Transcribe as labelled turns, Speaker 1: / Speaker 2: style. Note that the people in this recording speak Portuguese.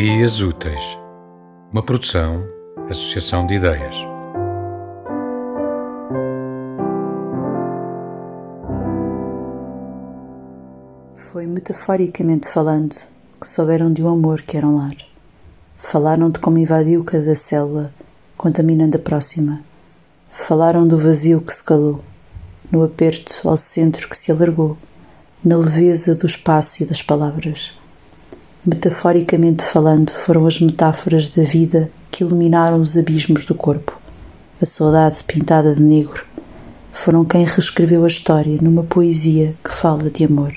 Speaker 1: Ideias Úteis, uma produção, associação de ideias.
Speaker 2: Foi metaforicamente falando que souberam de um amor que era um lar. Falaram de como invadiu cada célula, contaminando a próxima. Falaram do vazio que se calou, no aperto ao centro que se alargou, na leveza do espaço e das palavras. Metaforicamente falando, foram as metáforas da vida que iluminaram os abismos do corpo. A saudade pintada de negro foram quem reescreveu a história numa poesia que fala de amor.